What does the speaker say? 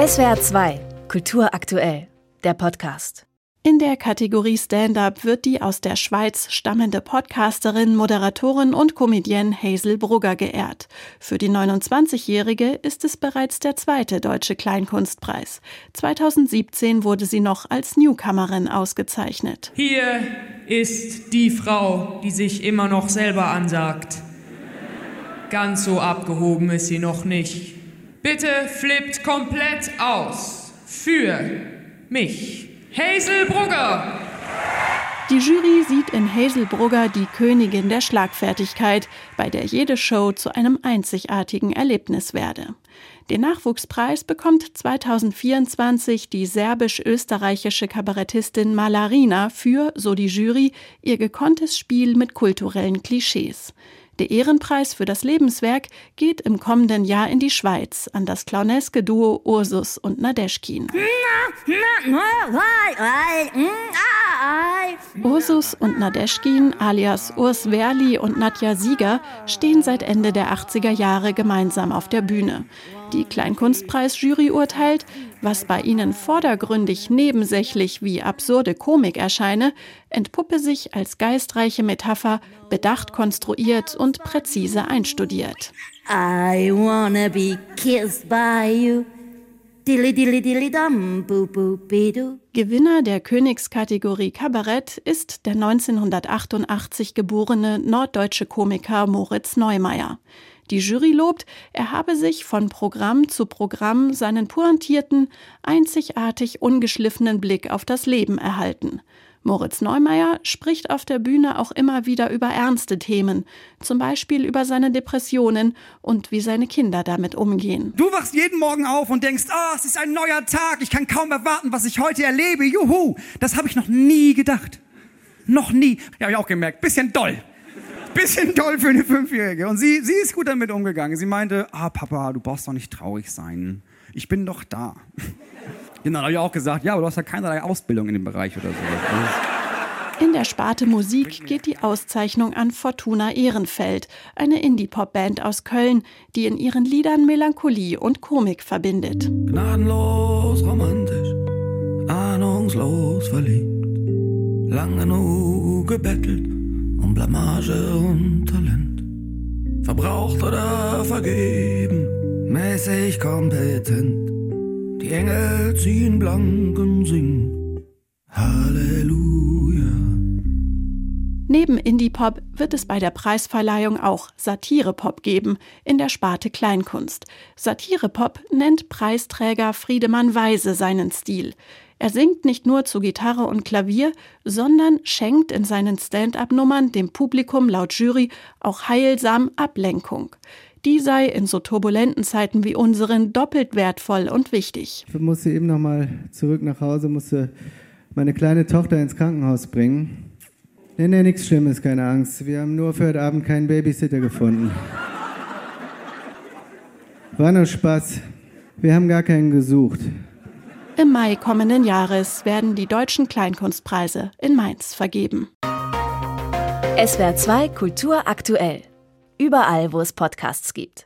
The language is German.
SWR 2, Kultur aktuell, der Podcast. In der Kategorie Stand-up wird die aus der Schweiz stammende Podcasterin, Moderatorin und Comedienne Hazel Brugger geehrt. Für die 29-Jährige ist es bereits der zweite deutsche Kleinkunstpreis. 2017 wurde sie noch als Newcomerin ausgezeichnet. Hier ist die Frau, die sich immer noch selber ansagt. Ganz so abgehoben ist sie noch nicht. Bitte flippt komplett aus. Für mich. Hazel Brugger. Die Jury sieht in Hazel Brugger die Königin der Schlagfertigkeit, bei der jede Show zu einem einzigartigen Erlebnis werde. Den Nachwuchspreis bekommt 2024 die serbisch-österreichische Kabarettistin Malarina für, so die Jury, ihr gekonntes Spiel mit kulturellen Klischees. Der Ehrenpreis für das Lebenswerk geht im kommenden Jahr in die Schweiz an das clowneske Duo Ursus und Nadeschkin. Ursus und Nadeschkin alias Urs Werli und Nadja Sieger stehen seit Ende der 80er Jahre gemeinsam auf der Bühne. Die Kleinkunstpreis-Jury urteilt, was bei ihnen vordergründig nebensächlich wie absurde Komik erscheine, entpuppe sich als geistreiche Metapher, bedacht konstruiert und präzise einstudiert. I wanna be kissed by you. Gewinner der Königskategorie Kabarett ist der 1988 geborene norddeutsche Komiker Moritz Neumeier. Die Jury lobt, er habe sich von Programm zu Programm seinen pointierten, einzigartig ungeschliffenen Blick auf das Leben erhalten. Moritz Neumeier spricht auf der Bühne auch immer wieder über ernste Themen, zum Beispiel über seine Depressionen und wie seine Kinder damit umgehen. Du wachst jeden Morgen auf und denkst, oh, es ist ein neuer Tag, ich kann kaum erwarten, was ich heute erlebe. Juhu, das habe ich noch nie gedacht. Noch nie. Ja, habe ich auch gemerkt, bisschen doll. Bisschen doll für eine Fünfjährige. Und sie, sie ist gut damit umgegangen. Sie meinte, ah Papa, du brauchst doch nicht traurig sein. Ich bin doch da. Genau, habe ich auch gesagt, ja, aber du hast ja keinerlei Ausbildung in dem Bereich oder so. In der Sparte Musik geht die Auszeichnung an Fortuna Ehrenfeld, eine Indie-Pop-Band aus Köln, die in ihren Liedern Melancholie und Komik verbindet. Gnadenlos romantisch, ahnungslos verliebt, lang genug gebettelt um Blamage und Talent. Verbraucht oder vergeben, mäßig kompetent die Engel ziehen blank und singen Halleluja. Neben Indie-Pop wird es bei der Preisverleihung auch Satire-Pop geben, in der Sparte Kleinkunst. Satire-Pop nennt Preisträger Friedemann Weise seinen Stil. Er singt nicht nur zu Gitarre und Klavier, sondern schenkt in seinen Stand-up-Nummern dem Publikum laut Jury auch heilsam Ablenkung die sei in so turbulenten Zeiten wie unseren doppelt wertvoll und wichtig. Ich musste eben noch mal zurück nach Hause, musste meine kleine Tochter ins Krankenhaus bringen. Nee, nee, nichts Schlimmes, keine Angst. Wir haben nur für heute Abend keinen Babysitter gefunden. War nur Spaß. Wir haben gar keinen gesucht. Im Mai kommenden Jahres werden die deutschen Kleinkunstpreise in Mainz vergeben. SWR 2 Kultur aktuell überall, wo es Podcasts gibt.